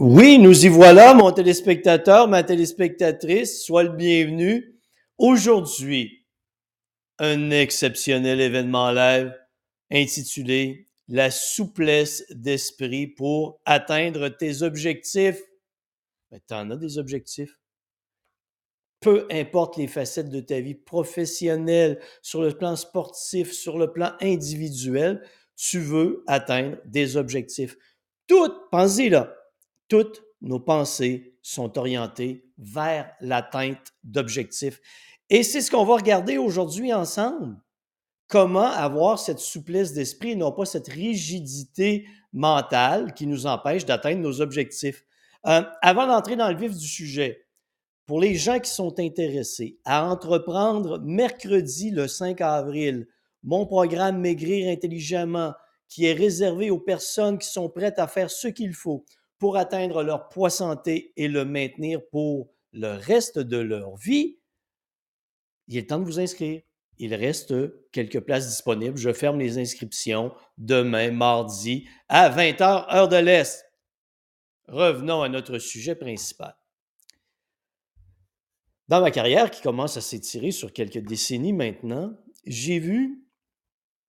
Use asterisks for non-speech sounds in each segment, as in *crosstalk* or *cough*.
Oui, nous y voilà, mon téléspectateur, ma téléspectatrice, sois le bienvenu. Aujourd'hui, un exceptionnel événement live intitulé La souplesse d'esprit pour atteindre tes objectifs. Mais tu en as des objectifs. Peu importe les facettes de ta vie professionnelle, sur le plan sportif, sur le plan individuel, tu veux atteindre des objectifs. Tout, pensez là, toutes nos pensées sont orientées vers l'atteinte d'objectifs. Et c'est ce qu'on va regarder aujourd'hui ensemble. Comment avoir cette souplesse d'esprit et non pas cette rigidité mentale qui nous empêche d'atteindre nos objectifs? Euh, avant d'entrer dans le vif du sujet, pour les gens qui sont intéressés à entreprendre mercredi le 5 avril, mon programme Maigrir intelligemment, qui est réservé aux personnes qui sont prêtes à faire ce qu'il faut pour atteindre leur poids santé et le maintenir pour le reste de leur vie, il est temps de vous inscrire. Il reste quelques places disponibles. Je ferme les inscriptions demain, mardi, à 20h, heure de l'Est. Revenons à notre sujet principal. Dans ma carrière qui commence à s'étirer sur quelques décennies maintenant, j'ai vu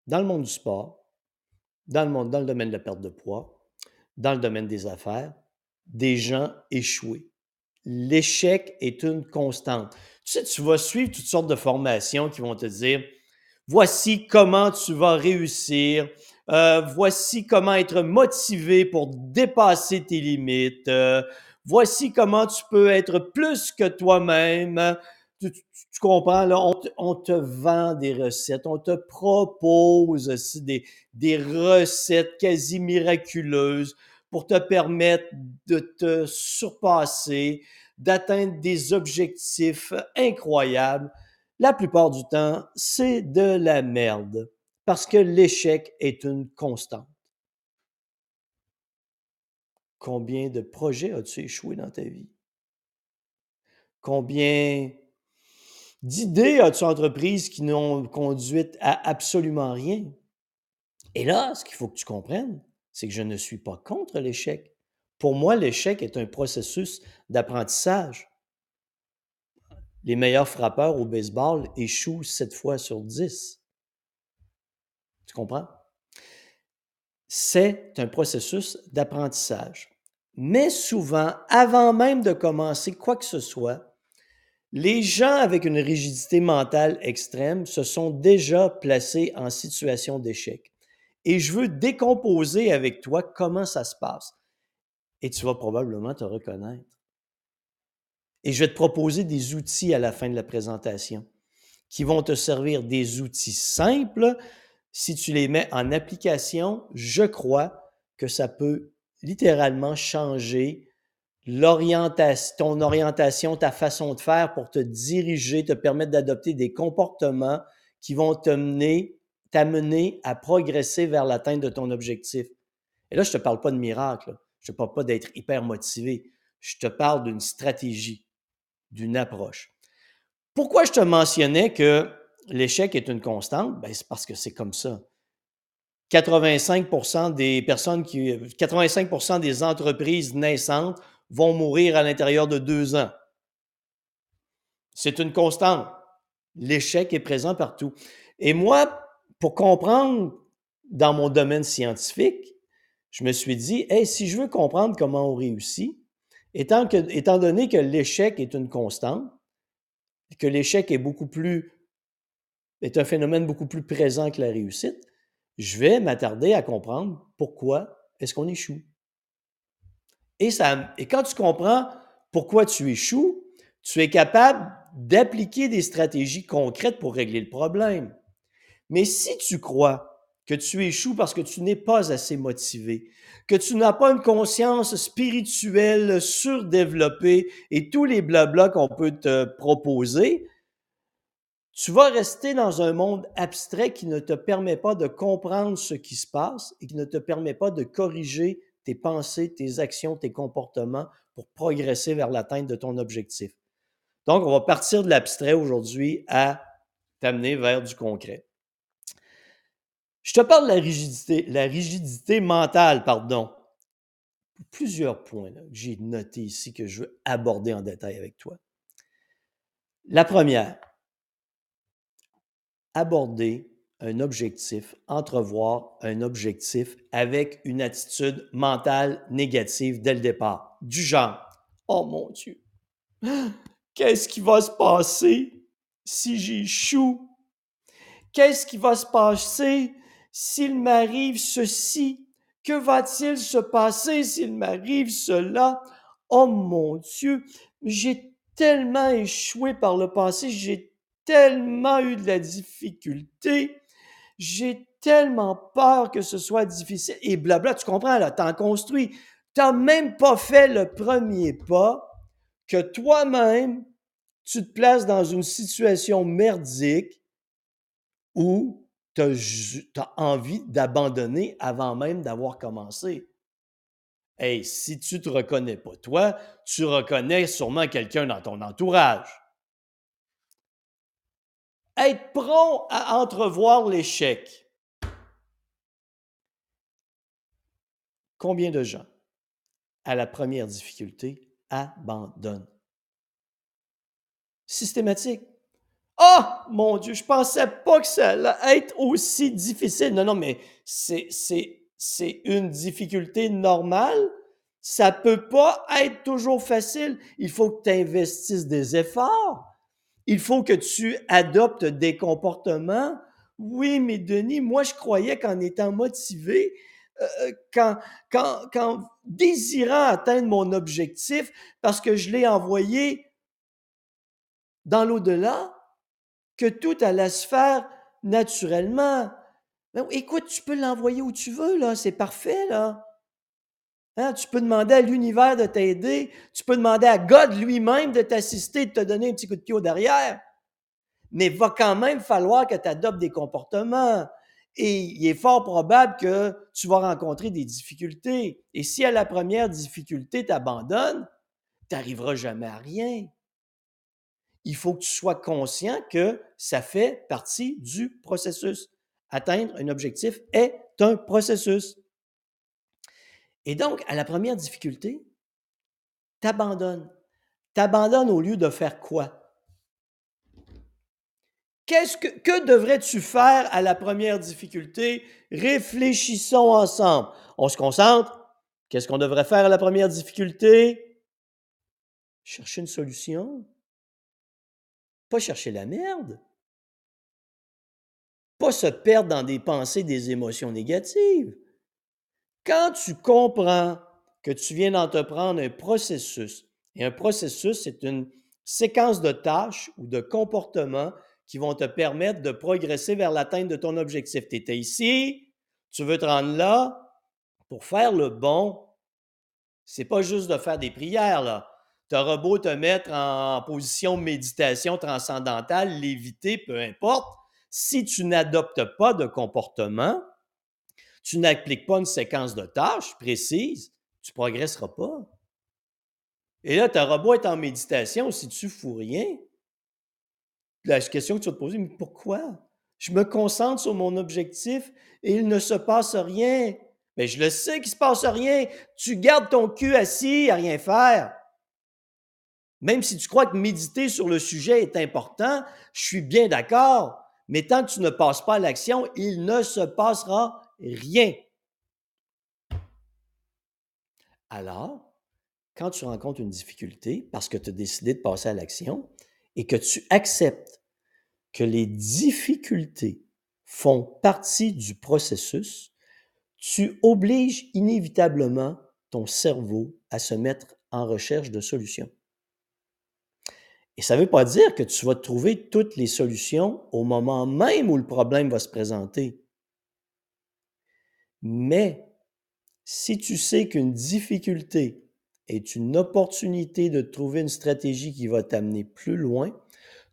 dans le monde du sport, dans le, dans le domaine de la perte de poids, dans le domaine des affaires, des gens échoués. L'échec est une constante. Tu sais, tu vas suivre toutes sortes de formations qui vont te dire, voici comment tu vas réussir, euh, voici comment être motivé pour dépasser tes limites, euh, voici comment tu peux être plus que toi-même. Comprends, là, on te, vend des recettes, on te propose des, des recettes quasi miraculeuses pour te permettre de te surpasser, d'atteindre des objectifs incroyables. La plupart du temps, c'est de la merde parce que l'échec est une constante. Combien de projets as-tu échoué dans ta vie? Combien d'idées as-tu entreprises qui n'ont conduit à absolument rien? Et là, ce qu'il faut que tu comprennes, c'est que je ne suis pas contre l'échec. Pour moi, l'échec est un processus d'apprentissage. Les meilleurs frappeurs au baseball échouent 7 fois sur 10. Tu comprends? C'est un processus d'apprentissage. Mais souvent, avant même de commencer quoi que ce soit, les gens avec une rigidité mentale extrême se sont déjà placés en situation d'échec et je veux décomposer avec toi comment ça se passe. Et tu vas probablement te reconnaître. Et je vais te proposer des outils à la fin de la présentation qui vont te servir des outils simples. Si tu les mets en application, je crois que ça peut littéralement changer l'orientation, ton orientation, ta façon de faire pour te diriger, te permettre d'adopter des comportements qui vont te mener t'amener à progresser vers l'atteinte de ton objectif. Et là, je ne te parle pas de miracle, je ne te parle pas d'être hyper motivé, je te parle d'une stratégie, d'une approche. Pourquoi je te mentionnais que l'échec est une constante? Ben, c'est parce que c'est comme ça. 85 des personnes qui, 85 des entreprises naissantes vont mourir à l'intérieur de deux ans. C'est une constante. L'échec est présent partout. Et moi, pour comprendre dans mon domaine scientifique, je me suis dit, hey, si je veux comprendre comment on réussit, étant, étant donné que l'échec est une constante, que l'échec est beaucoup plus est un phénomène beaucoup plus présent que la réussite, je vais m'attarder à comprendre pourquoi est-ce qu'on échoue. Et, quand tu comprends pourquoi tu échoues, tu es capable d'appliquer des stratégies concrètes pour régler le problème. Mais si tu crois que tu échoues parce que tu n'es pas assez motivé, que tu n'as pas une conscience spirituelle surdéveloppée et tous les blablas qu'on peut te proposer, tu vas rester dans un monde abstrait qui ne te permet pas de comprendre ce qui se passe et qui ne te permet pas de corriger tes pensées, tes actions, tes comportements pour progresser vers l'atteinte de ton objectif. Donc, on va partir de l'abstrait aujourd'hui à t'amener vers du concret. Je te parle de la rigidité, la rigidité mentale, pardon. plusieurs points que j'ai notés ici que je veux aborder en détail avec toi. La première, aborder un objectif, entrevoir un objectif avec une attitude mentale négative dès le départ, du genre Oh mon Dieu, *gasps* qu'est-ce qui va se passer si j'échoue? Qu'est-ce qui va se passer s'il m'arrive ceci? Que va-t-il se passer s'il m'arrive cela? Oh mon Dieu, j'ai tellement échoué par le passé, j'ai tellement eu de la difficulté, j'ai tellement peur que ce soit difficile. Et blabla, tu comprends, là, t'en construis. T'as même pas fait le premier pas que toi-même, tu te places dans une situation merdique où tu as, envie d'abandonner avant même d'avoir commencé. Hey, si tu te reconnais pas toi, tu reconnais sûrement quelqu'un dans ton entourage. Être prompt à entrevoir l'échec. Combien de gens, à la première difficulté, abandonnent? Systématique. Ah, oh, mon Dieu, je pensais pas que ça allait être aussi difficile. Non, non, mais c'est, c'est, c'est une difficulté normale. Ça peut pas être toujours facile. Il faut que tu investisses des efforts. Il faut que tu adoptes des comportements. Oui, mais Denis, moi, je croyais qu'en étant motivé, euh, euh, qu'en, quand, quand désirant atteindre mon objectif, parce que je l'ai envoyé dans l'au-delà, que tout allait se faire naturellement. Ben écoute, tu peux l'envoyer où tu veux, là, c'est parfait, là. Hein, tu peux demander à l'univers de t'aider, tu peux demander à God lui-même de t'assister, de te donner un petit coup de pied au derrière. Mais il va quand même falloir que tu adoptes des comportements. Et il est fort probable que tu vas rencontrer des difficultés. Et si à la première difficulté, tu abandonnes, tu n'arriveras jamais à rien il faut que tu sois conscient que ça fait partie du processus. Atteindre un objectif est un processus. Et donc, à la première difficulté, t'abandonnes. T'abandonnes au lieu de faire quoi? Qu'est-ce que, que devrais-tu faire à la première difficulté? Réfléchissons ensemble. On se concentre. Qu'est-ce qu'on devrait faire à la première difficulté? Chercher une solution. Pas chercher la merde. Pas se perdre dans des pensées, des émotions négatives. Quand tu comprends que tu viens d'entreprendre un processus, et un processus, c'est une séquence de tâches ou de comportements qui vont te permettre de progresser vers l'atteinte de ton objectif. Tu étais ici, tu veux te rendre là. Pour faire le bon, c'est pas juste de faire des prières, là tu beau te mettre en position méditation transcendantale, l'éviter, peu importe, si tu n'adoptes pas de comportement, tu n'appliques pas une séquence de tâches précise, tu ne progresseras pas. Et là, auras beau être en méditation, si tu ne fous rien, la question que tu vas te poser, mais pourquoi? Je me concentre sur mon objectif et il ne se passe rien. Mais je le sais qu'il ne se passe rien. Tu gardes ton cul assis à rien faire. Même si tu crois que méditer sur le sujet est important, je suis bien d'accord, mais tant que tu ne passes pas à l'action, il ne se passera rien. Alors, quand tu rencontres une difficulté parce que tu as décidé de passer à l'action et que tu acceptes que les difficultés font partie du processus, tu obliges inévitablement ton cerveau à se mettre en recherche de solutions. Et ça ne veut pas dire que tu vas trouver toutes les solutions au moment même où le problème va se présenter. Mais si tu sais qu'une difficulté est une opportunité de trouver une stratégie qui va t'amener plus loin,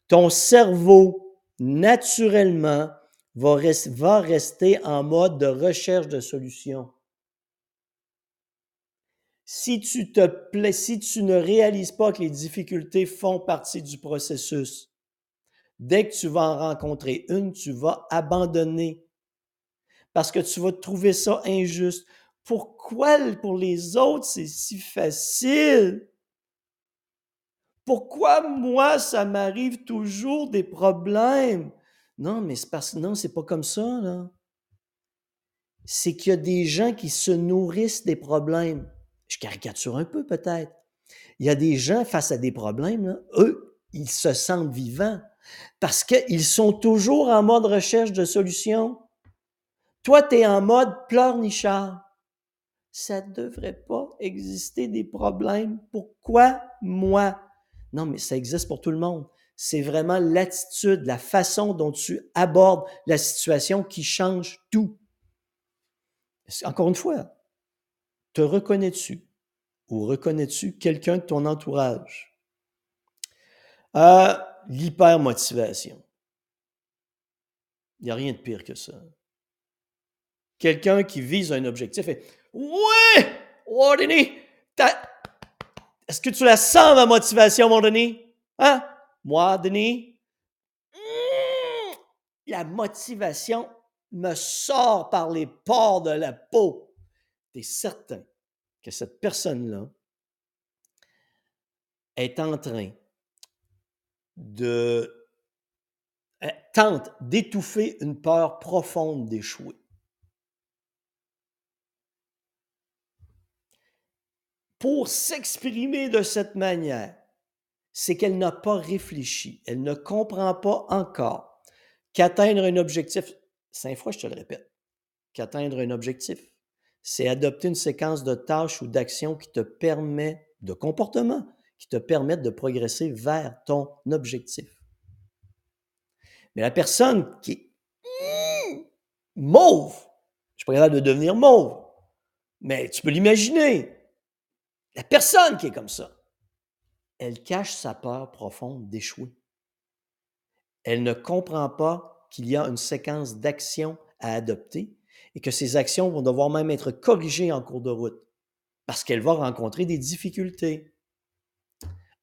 ton cerveau, naturellement, va, rester en mode de recherche de solutions. Si tu si tu ne réalises pas que les difficultés font partie du processus, dès que tu vas en rencontrer une, tu vas abandonner parce que tu vas trouver ça injuste. Pourquoi pour les autres c'est si facile? Pourquoi moi ça m'arrive toujours des problèmes? Non, mais c'est parce non, c'est pas comme ça, là. C'est qu'il y a des gens qui se nourrissent des problèmes. Je caricature un peu peut-être. Il y a des gens face à des problèmes, là, eux, ils se sentent vivants parce qu'ils sont toujours en mode recherche de solutions. Toi, tu es en mode pleurnichard. Ça ne devrait pas exister des problèmes. Pourquoi moi? Non, mais ça existe pour tout le monde. C'est vraiment l'attitude, la façon dont tu abordes la situation qui change tout. Encore une fois, te reconnais-tu ou reconnais-tu quelqu'un de ton entourage? Euh, l'hypermotivation. Il n'y a rien de pire que ça. Quelqu'un qui vise un objectif et Ouais! Denis! Est-ce que tu la sens, ma motivation, mon Denis? Hein? Moi, Denis? Mmh! La motivation me sort par les pores de la peau. Tu es certain que cette personne-là est en train de tente d'étouffer une peur profonde d'échouer. Pour s'exprimer de cette manière, c'est qu'elle n'a pas réfléchi, elle ne comprend pas encore qu'atteindre un objectif, cinq fois je te le répète, qu'atteindre un objectif, c'est adopter une séquence de tâches ou d'actions qui te permet, de comportement, qui te permettent de progresser vers ton objectif. Mais la personne qui est mauve, je suis pas capable de devenir mauve, mais tu peux l'imaginer. La personne qui est comme ça, elle cache sa peur profonde d'échouer. Elle ne comprend pas qu'il y a une séquence d'actions à adopter et que ces actions vont devoir même être corrigées en cours de route parce qu'elle va rencontrer des difficultés.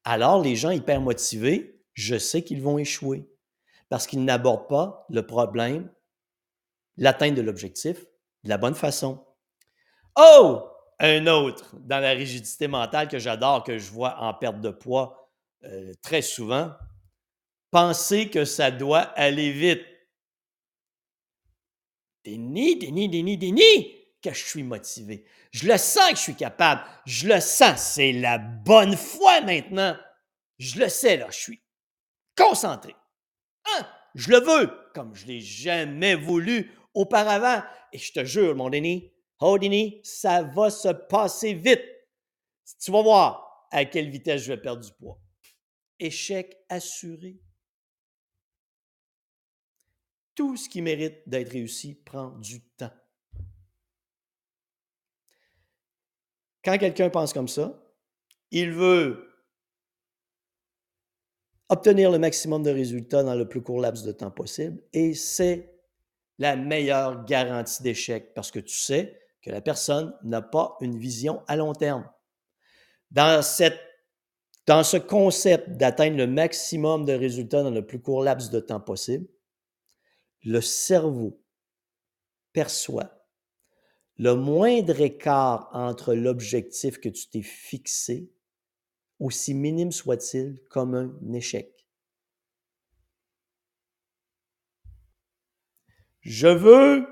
Alors, les gens hyper motivés, je sais qu'ils vont échouer parce qu'ils n'abordent pas le problème, l'atteinte de l'objectif de la bonne façon. Oh! Un autre dans la rigidité mentale que j'adore, que je vois en perte de poids euh, très souvent, penser que ça doit aller vite. Déni, déni, déni, déni, que je suis motivé. Je le sens que je suis capable. Je le sens. C'est la bonne foi maintenant. Je le sais, là. Je suis concentré. Hein? Je le veux, comme je l'ai jamais voulu auparavant. Et je te jure, mon Denis, Denis, ça va se passer vite. Tu vas voir à quelle vitesse je vais perdre du poids. Échec assuré. Tout ce qui mérite d'être réussi prend du temps. Quand quelqu'un pense comme ça, il veut obtenir le maximum de résultats dans le plus court laps de temps possible et c'est la meilleure garantie d'échec parce que tu sais que la personne n'a pas une vision à long terme. Dans, ce concept d'atteindre le maximum de résultats dans le plus court laps de temps possible, le cerveau perçoit le moindre écart entre l'objectif que tu t'es fixé, aussi minime soit-il, comme un échec. Je veux.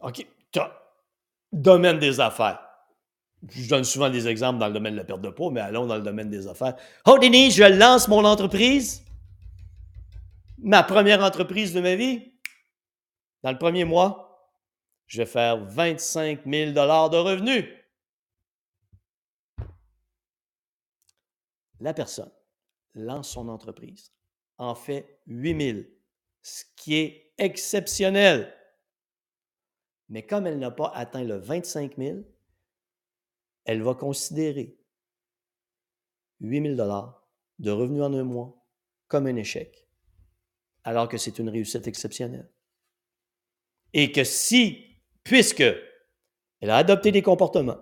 OK. Domaine des affaires. Je donne souvent des exemples dans le domaine de la perte de poids, mais allons dans le domaine des affaires. Oh, Denis, je lance mon entreprise. Ma première entreprise de ma vie. Dans le premier mois, je vais faire 25 000 de revenus. La personne lance son entreprise, en fait 8 000, ce qui est exceptionnel. Mais comme elle n'a pas atteint le 25 000, elle va considérer 8 000 de revenus en un mois comme un échec, alors que c'est une réussite exceptionnelle. Et que si puisque elle a adopté des comportements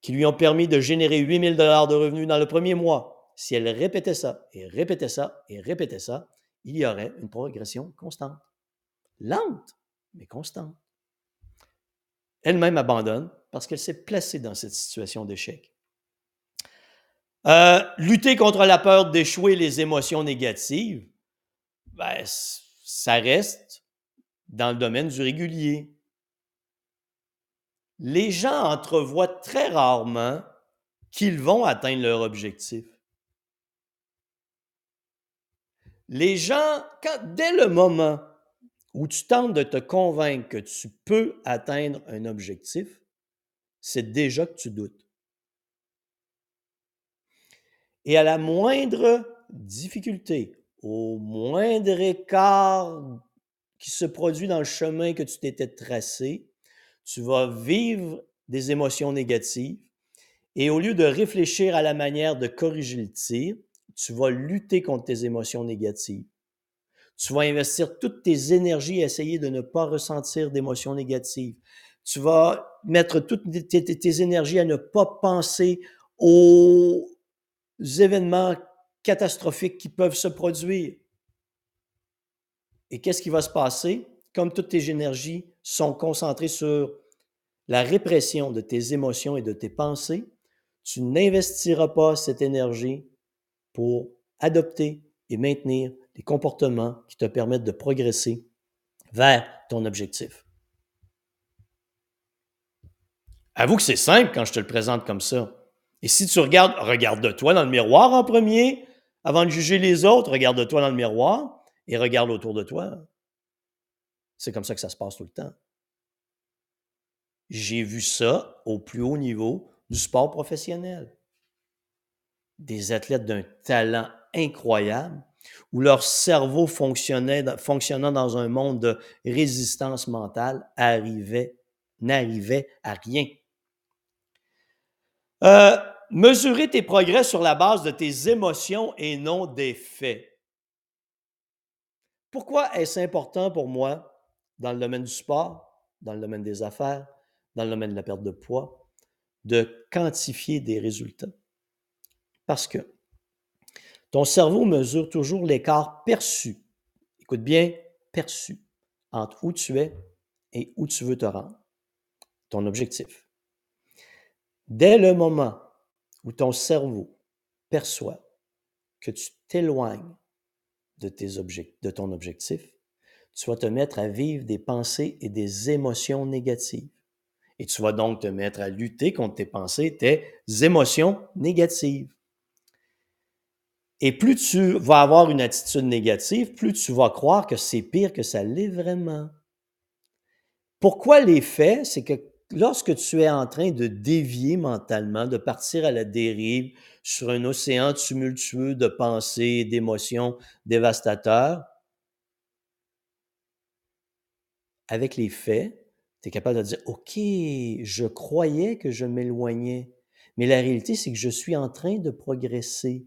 qui lui ont permis de générer 8000 dollars de revenus dans le premier mois. Si elle répétait ça et répétait ça et répétait ça, il y aurait une progression constante. Lente, mais constante. Elle-même abandonne parce qu'elle s'est placée dans cette situation d'échec. Euh, lutter contre la peur d'échouer les émotions négatives, ben, ça reste dans le domaine du régulier. Les gens entrevoient très rarement qu'ils vont atteindre leur objectif. Les gens, dès le moment où tu tentes de te convaincre que tu peux atteindre un objectif, c'est déjà que tu doutes. Et à la moindre difficulté, au moindre écart qui se produit dans le chemin que tu t'étais tracé, tu vas vivre des émotions négatives et au lieu de réfléchir à la manière de corriger le tir, tu vas lutter contre tes émotions négatives. Tu vas investir toutes tes énergies à essayer de ne pas ressentir d'émotions négatives. Tu vas mettre toutes tes, énergies à ne pas penser aux événements catastrophiques qui peuvent se produire. Et qu'est-ce qui va se passer? Comme toutes tes énergies sont concentrées sur la répression de tes émotions et de tes pensées, tu n'investiras pas cette énergie pour adopter et maintenir des comportements qui te permettent de progresser vers ton objectif. Avoue que c'est simple quand je te le présente comme ça. Et si tu regardes, regarde-toi dans le miroir en premier, avant de juger les autres, regarde-toi dans le miroir et regarde autour de toi. C'est comme ça que ça se passe tout le temps. J'ai vu ça au plus haut niveau du sport professionnel. Des athlètes d'un talent incroyable où leur cerveau fonctionnait, fonctionnant dans un monde de résistance mentale arrivait, n'arrivait à rien. Euh, mesurer tes progrès sur la base de tes émotions et non des faits. Pourquoi est-ce important pour moi dans le domaine du sport, dans le domaine des affaires, dans le domaine de la perte de poids, de quantifier des résultats? Parce que ton cerveau mesure toujours l'écart perçu. Écoute bien, perçu entre où tu es et où tu veux te rendre. Ton objectif. Dès le moment où ton cerveau perçoit que tu t'éloignes de, ton objectif, tu vas te mettre à vivre des pensées et des émotions négatives. Et tu vas donc te mettre à lutter contre tes pensées, tes émotions négatives. Et plus tu vas avoir une attitude négative, plus tu vas croire que c'est pire que ça l'est vraiment. Pourquoi les faits? C'est que lorsque tu es en train de dévier mentalement, de partir à la dérive sur un océan tumultueux de pensées et d'émotions dévastateurs, avec les faits, tu es capable de dire, OK, je croyais que je m'éloignais, mais la réalité, c'est que je suis en train de progresser.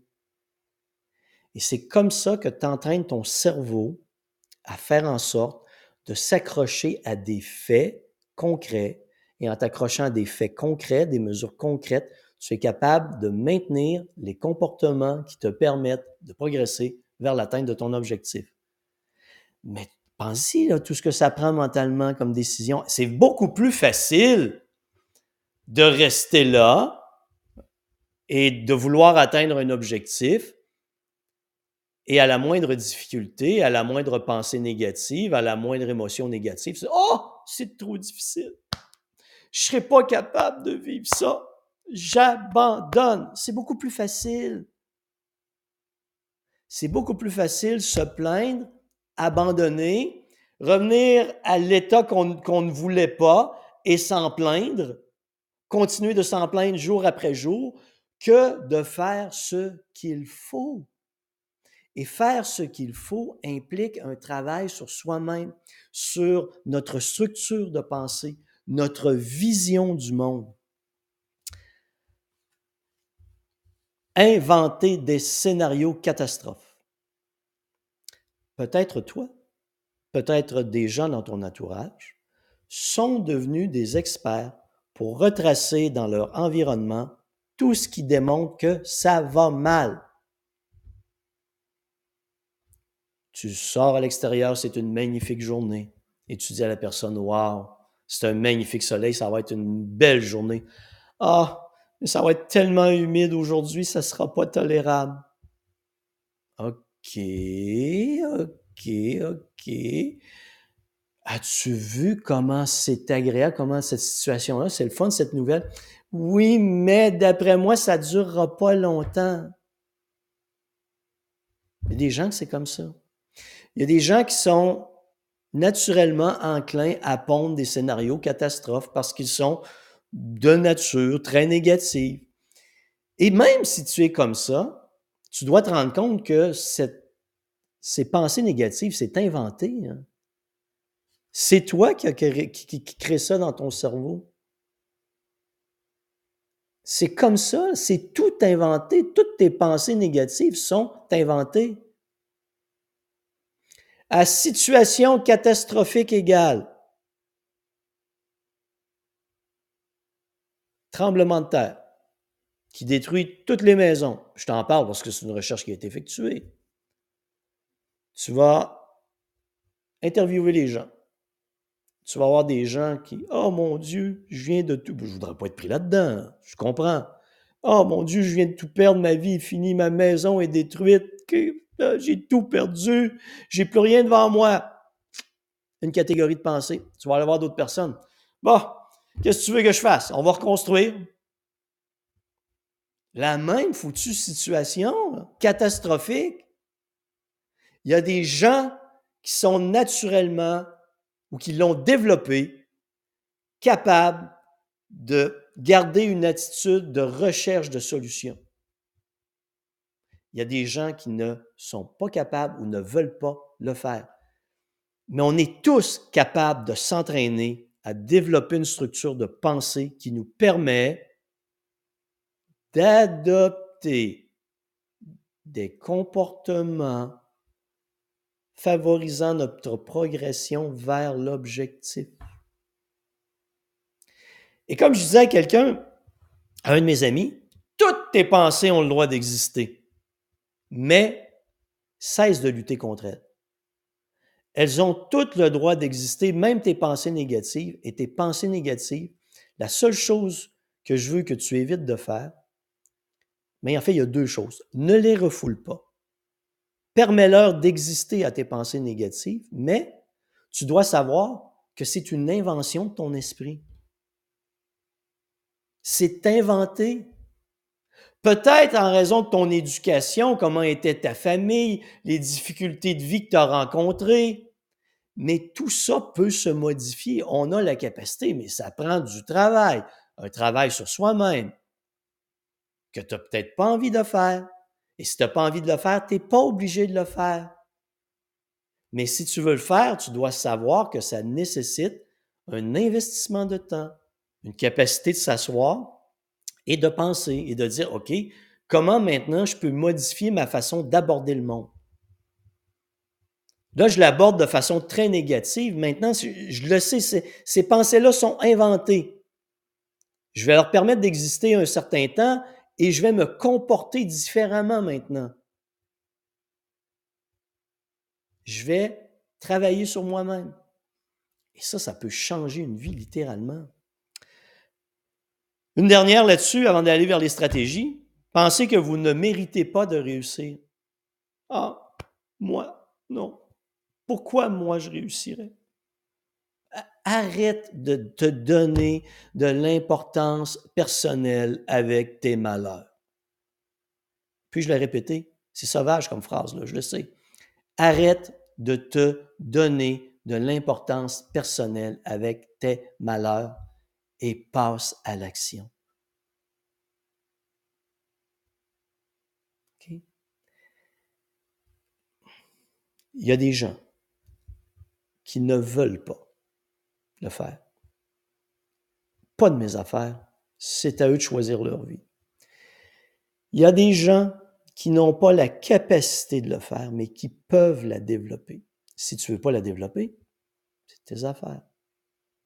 Et c'est comme ça que tu entraînes ton cerveau à faire en sorte de s'accrocher à des faits concrets et en t'accrochant à des faits concrets, des mesures concrètes, tu es capable de maintenir les comportements qui te permettent de progresser vers l'atteinte de ton objectif. Mais pense-y, tout ce que ça prend mentalement comme décision. C'est beaucoup plus facile de rester là et de vouloir atteindre un objectif et à la moindre difficulté, à la moindre pensée négative, à la moindre émotion négative, c'est Oh, c'est trop difficile je ne serai pas capable de vivre ça. J'abandonne. C'est beaucoup plus facile. C'est beaucoup plus facile se plaindre, abandonner, revenir à l'état qu'on ne voulait pas et s'en plaindre, continuer de s'en plaindre jour après jour, que de faire ce qu'il faut. Et faire ce qu'il faut implique un travail sur soi-même, sur notre structure de pensée, notre vision du monde. Inventer des scénarios catastrophes. Peut-être toi, peut-être des gens dans ton entourage sont devenus des experts pour retracer dans leur environnement tout ce qui démontre que ça va mal. Tu sors à l'extérieur, c'est une magnifique journée, et tu dis à la personne, Waouh, C'est un magnifique soleil, ça va être une belle journée. Ah, mais ça va être tellement humide aujourd'hui, ça sera pas tolérable. OK, OK, OK. As-tu vu comment c'est agréable, comment cette situation-là, c'est le fun, cette nouvelle? Oui, mais d'après moi, ça durera pas longtemps. Il y a des gens que c'est comme ça. Il y a des gens qui sont naturellement enclins à pondre des scénarios catastrophes parce qu'ils sont de nature très négative. Et même si tu es comme ça, tu dois te rendre compte que ces pensées négatives, c'est inventé. Hein. C'est toi qui, qui crée ça dans ton cerveau. C'est comme ça, c'est tout inventé. Toutes tes pensées négatives sont inventées. À situation catastrophique égale, tremblement de terre qui détruit toutes les maisons. Je t'en parle parce que c'est une recherche qui a été effectuée. Tu vas interviewer les gens. Tu vas avoir des gens qui, oh mon Dieu, je viens de tout. Je voudrais pas être pris là-dedans. Je comprends. Oh mon Dieu, je viens de tout perdre, ma vie est finie, ma maison est détruite, j'ai tout perdu, j'ai plus rien devant moi. Une catégorie de pensée. Tu vas aller voir d'autres personnes. Bon, qu'est-ce que tu veux que je fasse? On va reconstruire. La même foutue situation, catastrophique. Il y a des gens qui sont naturellement ou qui l'ont développé, capables de garder une attitude de recherche de solutions. Il y a des gens qui ne sont pas capables ou ne veulent pas le faire. Mais on est tous capables de s'entraîner à développer une structure de pensée qui nous permet d'adopter des comportements favorisant notre progression vers l'objectif. Et comme je disais à quelqu'un, à un de mes amis, toutes tes pensées ont le droit d'exister, mais cesse de lutter contre elles. Elles ont toutes le droit d'exister, même tes pensées négatives. Et tes pensées négatives, la seule chose que je veux que tu évites de faire, mais en fait, il y a deux choses. Ne les refoule pas. Permets-leur d'exister à tes pensées négatives, mais tu dois savoir que c'est une invention de ton esprit. C'est inventé. Peut-être en raison de ton éducation, comment était ta famille, les difficultés de vie que tu as rencontrées, mais tout ça peut se modifier. On a la capacité, mais ça prend du travail, un travail sur soi-même, que tu n'as peut-être pas envie de faire. Et si tu n'as pas envie de le faire, tu n'es pas obligé de le faire. Mais si tu veux le faire, tu dois savoir que ça nécessite un investissement de temps, une capacité de s'asseoir et de penser et de dire, OK, comment maintenant je peux modifier ma façon d'aborder le monde? Là, je l'aborde de façon très négative. Maintenant, je le sais, ces pensées-là sont inventées. Je vais leur permettre d'exister un certain temps et je vais me comporter différemment maintenant. Je vais travailler sur moi-même. Et ça, ça peut changer une vie littéralement. Une dernière là-dessus, avant d'aller vers les stratégies. Pensez que vous ne méritez pas de réussir. Ah, moi, non. Pourquoi moi je réussirais? arrête de te donner de l'importance personnelle avec tes malheurs. Puis je l'ai répété, c'est sauvage comme phrase, je le sais. Arrête de te donner de l'importance personnelle avec tes malheurs et passe à l'action. Il y a des gens qui ne veulent pas le faire. Pas de mes affaires. C'est à eux de choisir leur vie. Il y a des gens qui n'ont pas la capacité de le faire, mais qui peuvent la développer. Si tu ne veux pas la développer, c'est tes affaires.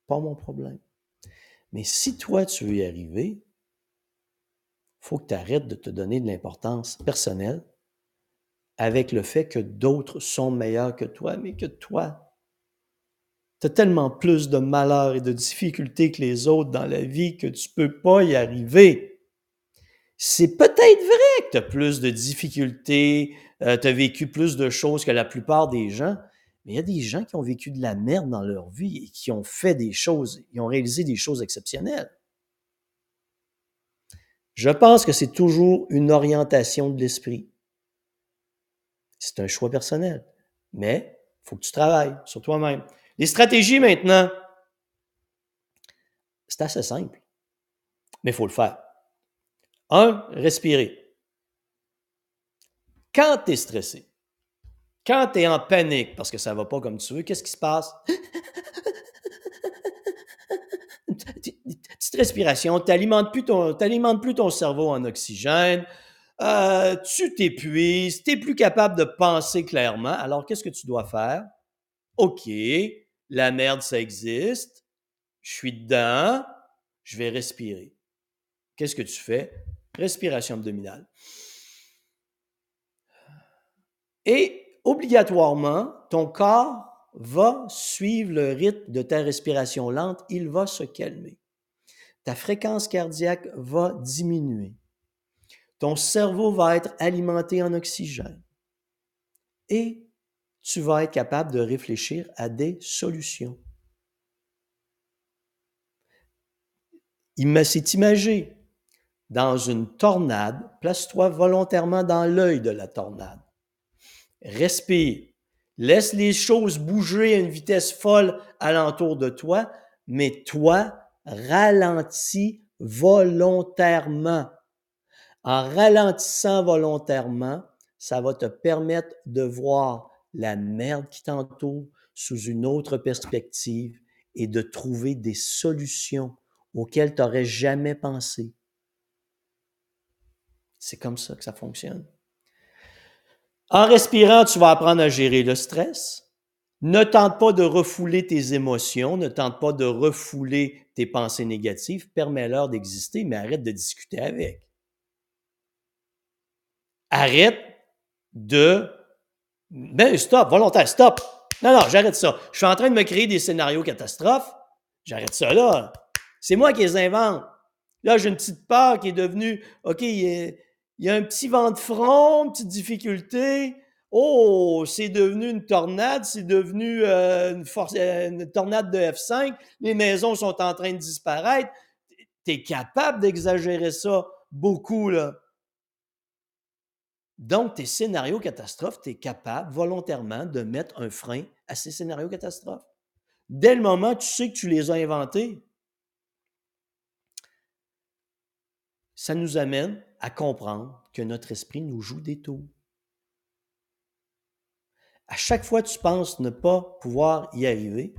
Pas mon problème. Mais si toi, tu veux y arriver, il faut que tu arrêtes de te donner de l'importance personnelle avec le fait que d'autres sont meilleurs que toi, mais que toi, Tu as tellement plus de malheur et de difficultés que les autres dans la vie que tu peux pas y arriver. C'est peut-être vrai que tu as plus de difficultés, euh, tu as vécu plus de choses que la plupart des gens, mais il y a des gens qui ont vécu de la merde dans leur vie et qui ont fait des choses, ils ont réalisé des choses exceptionnelles. Je pense que c'est toujours une orientation de l'esprit. C'est un choix personnel, mais il faut que tu travailles sur toi-même. Les stratégies maintenant, c'est assez simple, mais il faut le faire. Un, respirer. Quand tu es stressé, quand tu es en panique parce que ça va pas comme tu veux, qu'est-ce qui se passe? Petite respiration, tu n'alimentes plus, ton, plus ton cerveau en oxygène, euh, tu t'épuises, tu n'es plus capable de penser clairement. Alors, qu'est-ce que tu dois faire? OK, la merde, ça existe, je suis dedans, je vais respirer. Qu'est-ce que tu fais? Respiration abdominale. Et obligatoirement, ton corps va suivre le rythme de ta respiration lente, il va se calmer. Ta fréquence cardiaque va diminuer. Ton cerveau va être alimenté en oxygène. Et tu vas être capable de réfléchir à des solutions. Il s'est imagé dans une tornade, place-toi volontairement dans l'œil de la tornade. Respire. Laisse les choses bouger à une vitesse folle alentour de toi, mais toi, ralentis volontairement. En ralentissant volontairement, ça va te permettre de voir la merde qui t'entoure sous une autre perspective et de trouver des solutions auxquelles tu n'aurais jamais pensé. C'est comme ça que ça fonctionne. En respirant, tu vas apprendre à gérer le stress. Ne tente pas de refouler tes émotions, ne tente pas de refouler tes pensées négatives, permets-leur d'exister, mais arrête de discuter avec. Arrête de... Ben, stop, volontaire, stop. Non, non, j'arrête ça. Je suis en train de me créer des scénarios catastrophes. J'arrête ça là. C'est moi qui les invente. Là, j'ai une petite part qui est devenue, OK, il y a un petit vent de front, une petite difficulté. Oh, c'est devenu une tornade, c'est devenu euh, euh, une tornade de F5. Les maisons sont en train de disparaître. Tu es capable d'exagérer ça beaucoup, là. Donc, tes scénarios catastrophes, tu es capable volontairement de mettre un frein à ces scénarios catastrophes. Dès le moment tu sais que tu les as inventés, ça nous amène à comprendre que notre esprit nous joue des tours. À chaque fois que tu penses ne pas pouvoir y arriver,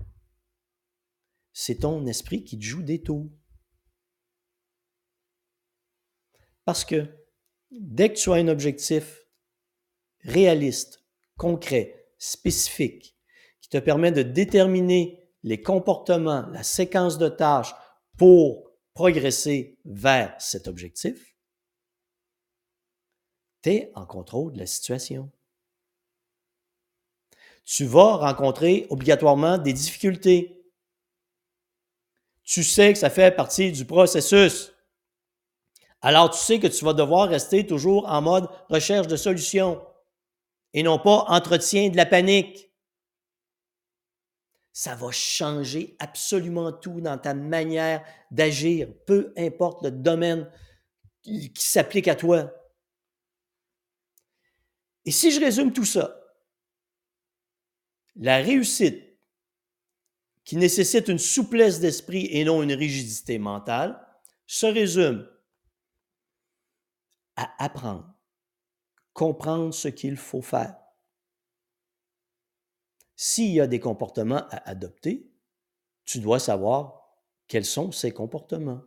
c'est ton esprit qui te joue des tours. Parce que dès que tu as un objectif réaliste, concret, spécifique, qui te permet de déterminer les comportements, la séquence de tâches pour progresser vers cet objectif, tu es en contrôle de la situation. Tu vas rencontrer obligatoirement des difficultés. Tu sais que ça fait partie du processus. Alors tu sais que tu vas devoir rester toujours en mode recherche de solutions et non pas entretien de la panique ça va changer absolument tout dans ta manière d'agir, peu importe le domaine qui, s'applique à toi. Et si je résume tout ça, la réussite qui nécessite une souplesse d'esprit et non une rigidité mentale se résume à apprendre, comprendre ce qu'il faut faire, s'il y a des comportements à adopter, tu dois savoir quels sont ces comportements.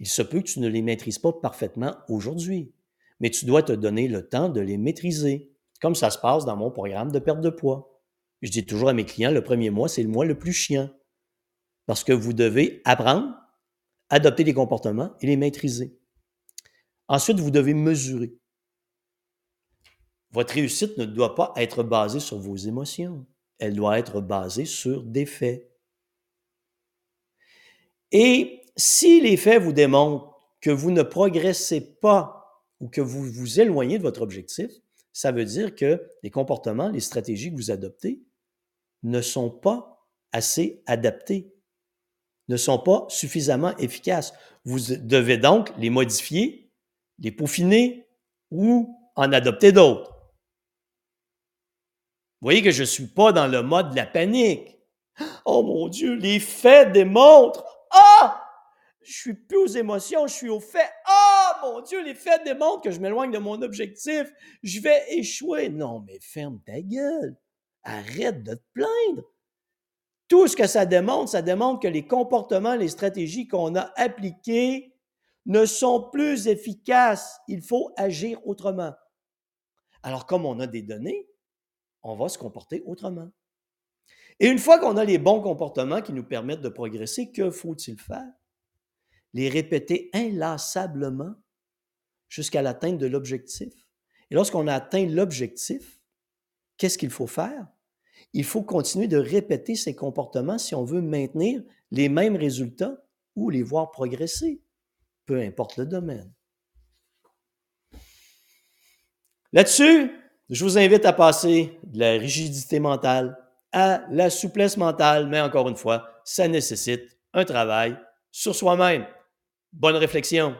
Il se peut que tu ne les maîtrises pas parfaitement aujourd'hui, mais tu dois te donner le temps de les maîtriser, comme ça se passe dans mon programme de perte de poids. Je dis toujours à mes clients, le premier mois, c'est le mois le plus chiant, parce que vous devez apprendre, adopter les comportements et les maîtriser. Ensuite, vous devez mesurer. Votre réussite ne doit pas être basée sur vos émotions elle doit être basée sur des faits. Et si les faits vous démontrent que vous ne progressez pas ou que vous vous éloignez de votre objectif, ça veut dire que les comportements, les stratégies que vous adoptez ne sont pas assez adaptés, ne sont pas suffisamment efficaces. Vous devez donc les modifier, les peaufiner ou en adopter d'autres. Vous voyez que je ne suis pas dans le mode de la panique. Oh mon Dieu, les faits démontrent. Ah! Je suis plus aux émotions, je suis aux faits. Ah, mon Dieu, les faits démontrent que je m'éloigne de mon objectif. Je vais échouer. Non, mais ferme ta gueule. Arrête de te plaindre. Tout ce que ça démontre, ça démontre que les comportements, les stratégies qu'on a appliquées ne sont plus efficaces. Il faut agir autrement. Alors, comme on a des données, on va se comporter autrement. Et une fois qu'on a les bons comportements qui nous permettent de progresser, que faut-il faire? Les répéter inlassablement jusqu'à l'atteinte de l'objectif. Et lorsqu'on a atteint l'objectif, qu'est-ce qu'il faut faire? Il faut continuer de répéter ces comportements si on veut maintenir les mêmes résultats ou les voir progresser, peu importe le domaine. Là-dessus, je vous invite à passer de la rigidité mentale à la souplesse mentale, mais encore une fois, ça nécessite un travail sur soi-même. Bonne réflexion.